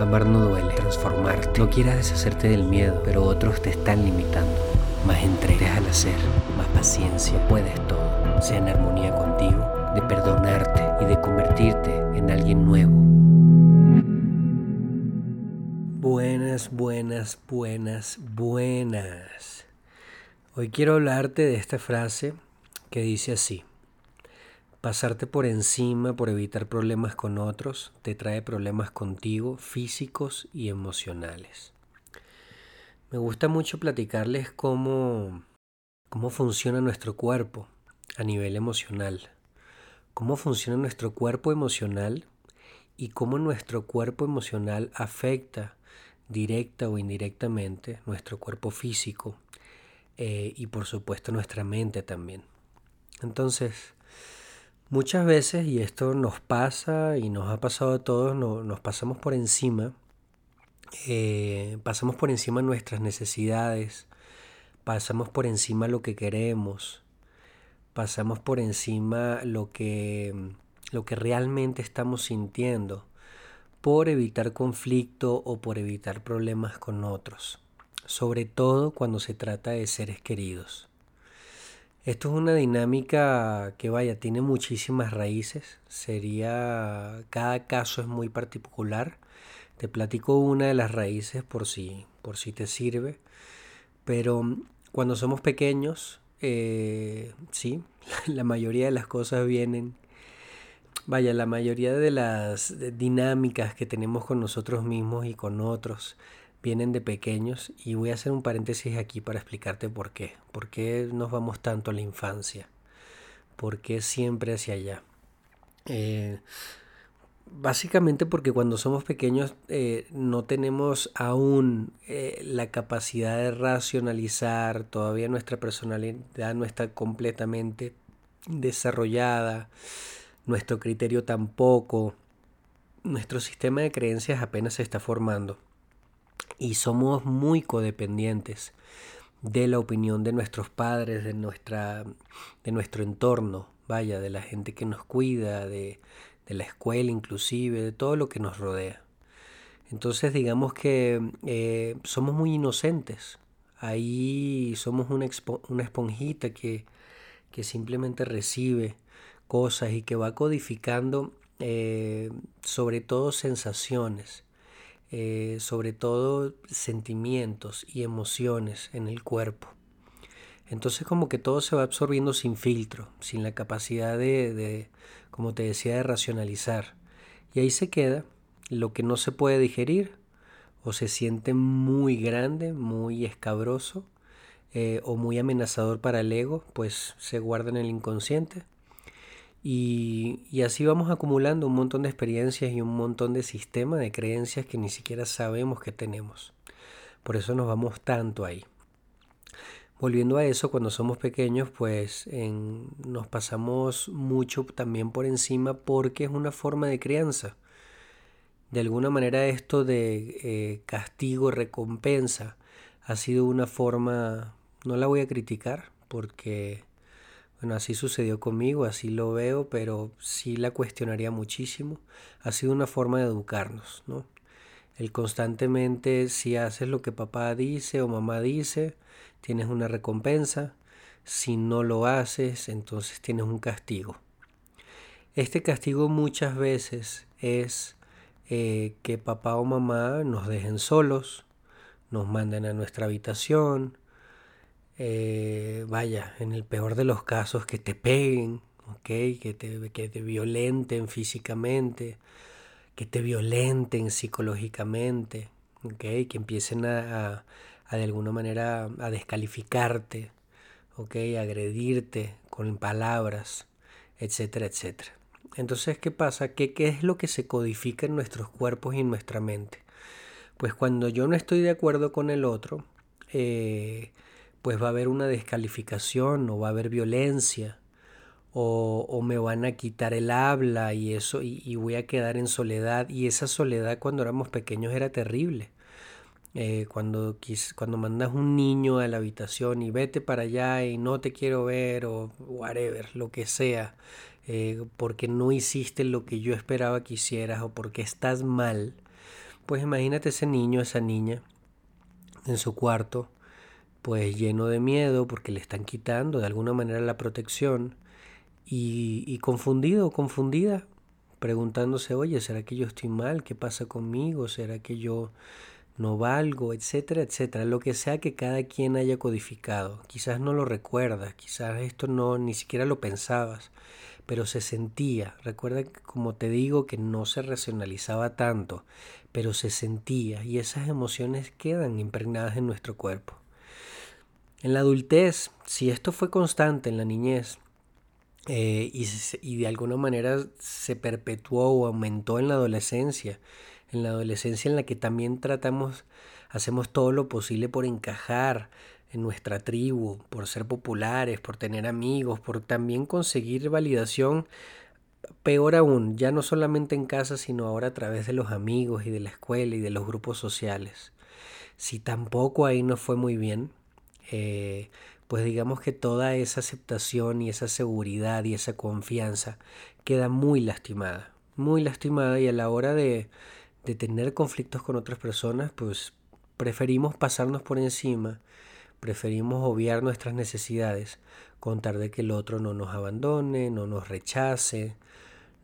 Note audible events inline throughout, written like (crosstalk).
Amar no duele, transformarte. No quieras deshacerte del miedo, pero otros te están limitando. Más entrega, al hacer, más paciencia, puedes todo. Sea en armonía contigo, de perdonarte y de convertirte en alguien nuevo. Buenas, buenas, buenas, buenas. Hoy quiero hablarte de esta frase que dice así. Pasarte por encima por evitar problemas con otros te trae problemas contigo, físicos y emocionales. Me gusta mucho platicarles cómo, cómo funciona nuestro cuerpo a nivel emocional, cómo funciona nuestro cuerpo emocional y cómo nuestro cuerpo emocional afecta directa o indirectamente nuestro cuerpo físico eh, y por supuesto nuestra mente también. Entonces, Muchas veces, y esto nos pasa y nos ha pasado a todos, nos pasamos por encima, eh, pasamos por encima nuestras necesidades, pasamos por encima lo que queremos, pasamos por encima lo que, lo que realmente estamos sintiendo por evitar conflicto o por evitar problemas con otros, sobre todo cuando se trata de seres queridos. Esto es una dinámica que vaya, tiene muchísimas raíces. Sería, cada caso es muy particular. Te platico una de las raíces por si, por si te sirve. Pero cuando somos pequeños, eh, sí, (laughs) la mayoría de las cosas vienen. Vaya, la mayoría de las dinámicas que tenemos con nosotros mismos y con otros vienen de pequeños y voy a hacer un paréntesis aquí para explicarte por qué. ¿Por qué nos vamos tanto a la infancia? ¿Por qué siempre hacia allá? Eh, básicamente porque cuando somos pequeños eh, no tenemos aún eh, la capacidad de racionalizar, todavía nuestra personalidad no está completamente desarrollada, nuestro criterio tampoco, nuestro sistema de creencias apenas se está formando y somos muy codependientes de la opinión de nuestros padres, de, nuestra, de nuestro entorno, vaya, de la gente que nos cuida, de, de la escuela inclusive, de todo lo que nos rodea. Entonces digamos que eh, somos muy inocentes. Ahí somos una, una esponjita que, que, simplemente recibe cosas y que va codificando eh, sobre todo sensaciones eh, sobre todo sentimientos y emociones en el cuerpo. Entonces como que todo se va absorbiendo sin filtro, sin la capacidad de, de, como te decía, de racionalizar. Y ahí se queda lo que no se puede digerir o se siente muy grande, muy escabroso eh, o muy amenazador para el ego, pues se guarda en el inconsciente y, así vamos acumulando un montón de experiencias y un montón de sistemas de creencias que ni siquiera sabemos que tenemos. Por eso nos vamos tanto ahí. Volviendo a eso, cuando somos pequeños, pues nos pasamos mucho también por encima porque es una forma de crianza. De alguna manera esto de eh, castigo, recompensa, ha sido una forma, no la voy a criticar porque bueno, así sucedió conmigo, así lo veo, pero sí la cuestionaría muchísimo. Ha sido una forma de educarnos, ¿no? El constantemente, si haces lo que papá dice o mamá dice, tienes una recompensa. Si no lo haces, entonces tienes un castigo. Este castigo muchas veces es eh, que papá o mamá nos dejen solos, nos manden a nuestra habitación, eh, vaya, en el peor de los casos, que te peguen, ¿okay? que, te, que te violenten físicamente, que te violenten psicológicamente, ¿okay? que empiecen a, de alguna manera a descalificarte, ¿okay? a agredirte con palabras, etcétera, etcétera. Entonces, ¿qué pasa? ¿Qué, ¿Qué es lo que se codifica en nuestros cuerpos y en nuestra mente? Pues cuando yo no estoy de acuerdo con el otro, eh, pues va a haber una descalificación o va a haber violencia o, me van a quitar el habla y eso y, voy a quedar en soledad y esa soledad cuando éramos pequeños era terrible. Eh, cuando, cuando mandas un niño a la habitación y vete para allá y no te quiero ver o whatever, lo que sea, eh, porque no hiciste lo que yo esperaba que hicieras o porque estás mal, Pues imagínate ese niño, esa niña, en su cuarto, pues lleno de miedo porque le están quitando de alguna manera la protección y, y confundido confundida, preguntándose, oye, ¿será que yo estoy mal? ¿Qué pasa conmigo? ¿Será que yo no valgo? Etcétera, etcétera. Lo que sea que cada quien haya codificado. Quizás no lo recuerdas, quizás esto no ni siquiera lo pensabas, pero se sentía. Recuerda que como te digo que no se racionalizaba tanto, pero se sentía y esas emociones quedan impregnadas en nuestro cuerpo. En la adultez, si esto fue constante en la niñez eh, y, y de alguna manera se perpetuó o aumentó en la adolescencia, en la adolescencia en la que también tratamos, hacemos todo lo posible por encajar en nuestra tribu, por ser populares, por tener amigos, por también conseguir validación, peor aún, ya no solamente en casa, sino ahora a través de los amigos y de la escuela y de los grupos sociales. Si tampoco ahí no fue muy bien, eh, pues digamos que toda esa aceptación y esa seguridad y esa confianza queda muy lastimada, muy lastimada y a la hora de, de tener conflictos con otras personas, pues preferimos pasarnos por encima, preferimos obviar nuestras necesidades, contar de que el otro no nos abandone, no nos rechace,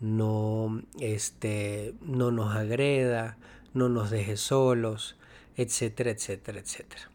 no, este, no nos agreda, no nos deje solos, etcétera, etcétera, etcétera.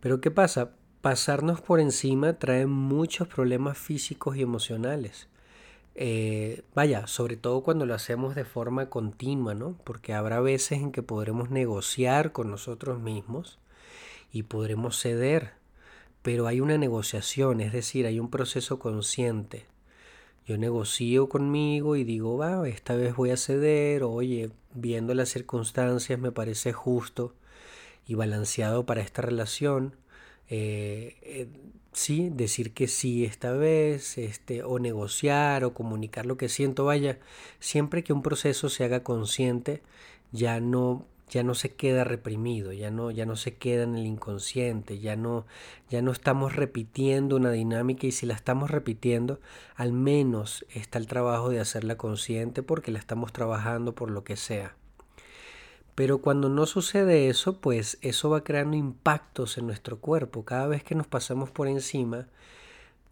Pero ¿qué pasa? Pasarnos por encima trae muchos problemas físicos y emocionales. Eh, vaya, sobre todo cuando lo hacemos de forma continua, ¿no? Porque habrá veces en que podremos negociar con nosotros mismos y podremos ceder, pero hay una negociación, es decir, hay un proceso consciente. Yo negocio conmigo y digo, va, esta vez voy a ceder, oye, viendo las circunstancias me parece justo y balanceado para esta relación. Eh, eh, sí, decir que sí esta vez, este, o negociar o comunicar lo que siento, vaya, siempre que un proceso se haga consciente, ya no ya no se queda reprimido, ya no, ya no se queda en el inconsciente, ya no, ya no estamos repitiendo una dinámica y si la estamos repitiendo, al menos está el trabajo de hacerla consciente porque la estamos trabajando por lo que sea. Pero cuando no sucede eso, pues eso va creando impactos en nuestro cuerpo. Cada vez que nos pasamos por encima,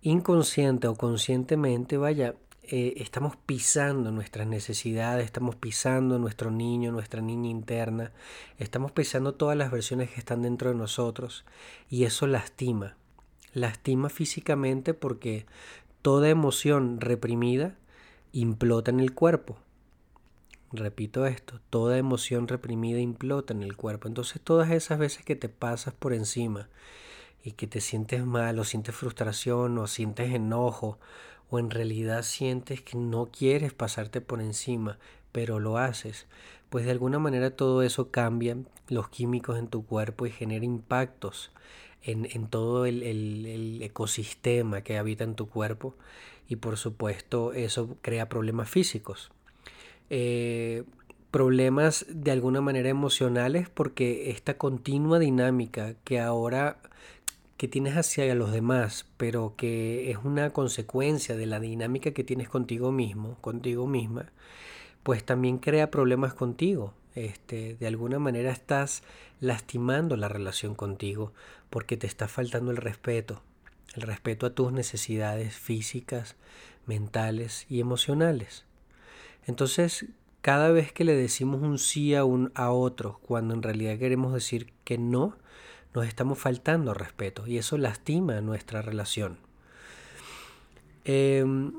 inconsciente o conscientemente, vaya, eh, estamos pisando nuestras necesidades, estamos pisando nuestro niño, nuestra niña interna, estamos pisando todas las versiones que están dentro de nosotros y eso lastima. Lastima físicamente porque toda emoción reprimida implota en el cuerpo. Repito esto, toda emoción reprimida implota en el cuerpo. Entonces todas esas veces que te pasas por encima y que te sientes mal o sientes frustración o sientes enojo o en realidad sientes que no quieres pasarte por encima, pero lo haces, pues de alguna manera todo eso cambia los químicos en tu cuerpo y genera impactos en, en todo el, el, ecosistema que habita en tu cuerpo y por supuesto eso crea problemas físicos. Eh, problemas de alguna manera emocionales porque esta continua dinámica que ahora que tienes hacia los demás, pero que es una consecuencia de la dinámica que tienes contigo mismo, contigo misma, pues también crea problemas contigo. Este, de alguna manera estás lastimando la relación contigo porque te está faltando el respeto, el respeto a tus necesidades físicas, mentales y emocionales. Entonces, cada vez que le decimos un sí a, un, a otro, cuando en realidad queremos decir que no, nos estamos faltando respeto y eso lastima nuestra relación. Em,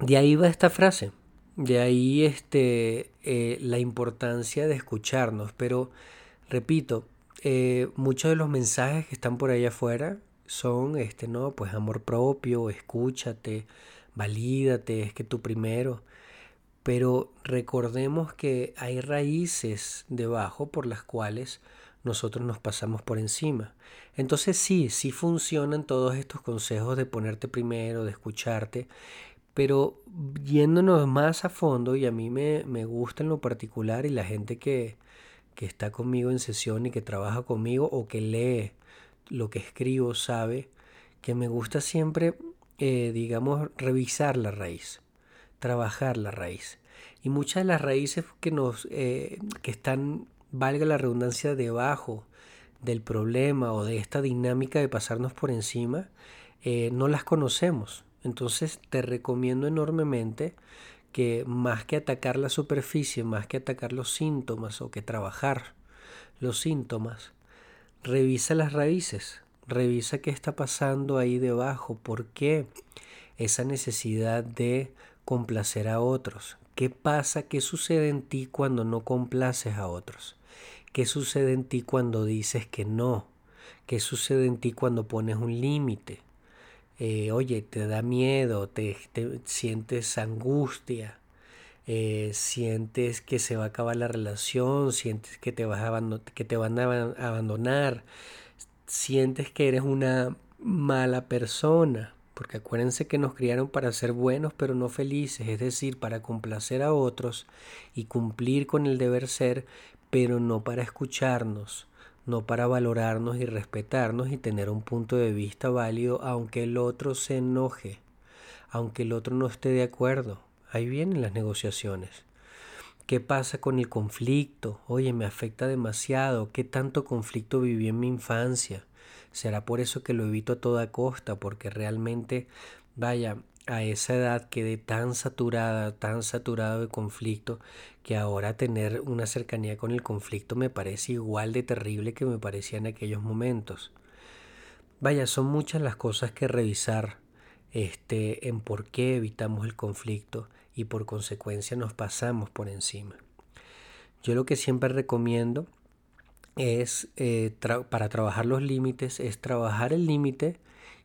de ahí va esta frase, de ahí este, eh, la importancia de escucharnos, pero repito, eh, muchos de los mensajes que están por ahí afuera son, este, no, pues amor propio, escúchate, valídate, es que tú primero. Pero recordemos que hay raíces debajo por las cuales nosotros nos pasamos por encima. Entonces sí, sí funcionan todos estos consejos de ponerte primero, de escucharte, pero yéndonos más a fondo, y a mí me, me gusta en lo particular, y la gente que, que está conmigo en sesión y que trabaja conmigo o que lee lo que escribo sabe que me gusta siempre, eh, digamos, revisar la raíz, trabajar la raíz. Y muchas de las raíces que nos eh, que están, valga la redundancia, debajo del problema o de esta dinámica de pasarnos por encima, eh, no las conocemos. Entonces te recomiendo enormemente que más que atacar la superficie, más que atacar los síntomas o que trabajar los síntomas, revisa las raíces, revisa qué está pasando ahí debajo, por qué esa necesidad de complacer a otros, qué pasa, qué sucede en ti cuando no complaces a otros. ¿Qué sucede en ti cuando dices que no? ¿Qué sucede en ti cuando pones un límite? Eh, oye, te da miedo, te, sientes angustia, eh, sientes que se va a acabar la relación, sientes que te, vas a que te van a abandonar, sientes que eres una mala persona, porque acuérdense que nos criaron para ser buenos pero no felices, es decir, para complacer a otros y cumplir con el deber ser, pero no para escucharnos, no para valorarnos y respetarnos y tener un punto de vista válido aunque el otro se enoje, aunque el otro no esté de acuerdo. Ahí vienen las negociaciones. ¿Qué pasa con el conflicto? Oye, me afecta demasiado. ¿Qué tanto conflicto viví en mi infancia? ¿Será por eso que lo evito a toda costa? Porque realmente, vaya, a esa edad quedé tan saturada, tan saturado de conflicto, que ahora tener una cercanía con el conflicto me parece igual de terrible que me parecía en aquellos momentos. Vaya, son muchas las cosas que revisar este, en por qué evitamos el conflicto y por consecuencia nos pasamos por encima. Yo lo que siempre recomiendo es, eh, para trabajar los límites, es trabajar el límite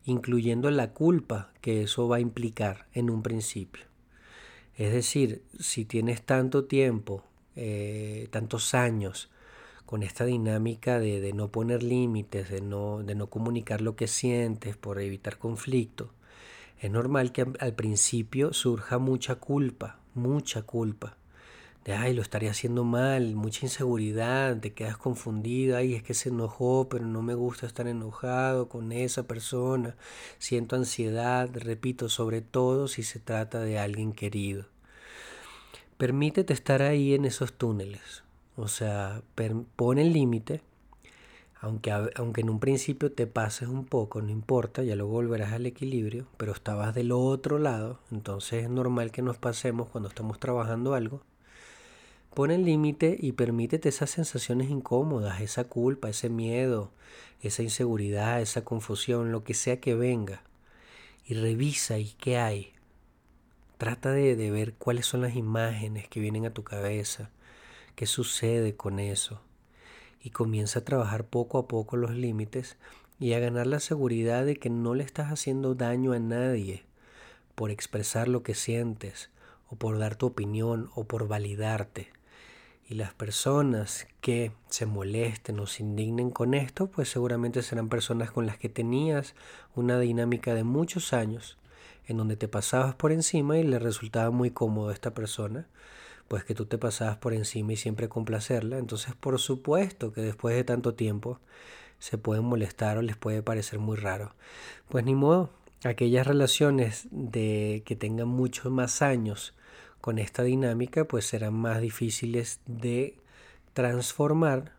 incluyendo la culpa que eso va a implicar en un principio. Es decir, si tienes tanto tiempo, eh, tantos años, con esta dinámica de, no poner límites, de no, de no comunicar lo que sientes por evitar conflicto, es normal que al principio surja mucha culpa, mucha culpa de, ay, lo estaría haciendo mal, mucha inseguridad, te quedas confundida, ay, es que se enojó, pero no me gusta estar enojado con esa persona, siento ansiedad, repito, sobre todo si se trata de alguien querido. Permítete estar ahí en esos túneles, o sea, pon el límite, aunque, aunque en un principio te pases un poco, no importa, ya luego volverás al equilibrio, pero estabas del otro lado, entonces es normal que nos pasemos cuando estamos trabajando algo Pon el límite y permítete esas sensaciones incómodas, esa culpa, ese miedo, esa inseguridad, esa confusión, lo que sea que venga. Y revisa y qué hay. Trata de, de ver cuáles son las imágenes que vienen a tu cabeza, qué sucede con eso. Y comienza a trabajar poco a poco los límites y a ganar la seguridad de que no le estás haciendo daño a nadie por expresar lo que sientes o por dar tu opinión o por validarte. Y las personas que se molesten o se indignen con esto, pues seguramente serán personas con las que tenías una dinámica de muchos años, en donde te pasabas por encima y le resultaba muy cómodo a esta persona, pues que tú te pasabas por encima y siempre complacerla. Entonces, por supuesto que después de tanto tiempo se pueden molestar o les puede parecer muy raro. Pues ni modo, aquellas relaciones de que tengan muchos más años con esta dinámica pues serán más difíciles de transformar,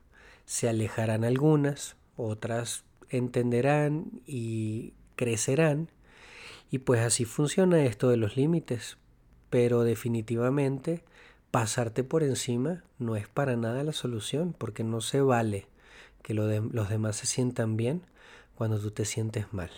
se alejarán algunas, otras entenderán y crecerán y pues así funciona esto de los límites, pero definitivamente pasarte por encima no es para nada la solución porque no se vale que los demás se sientan bien cuando tú te sientes mal.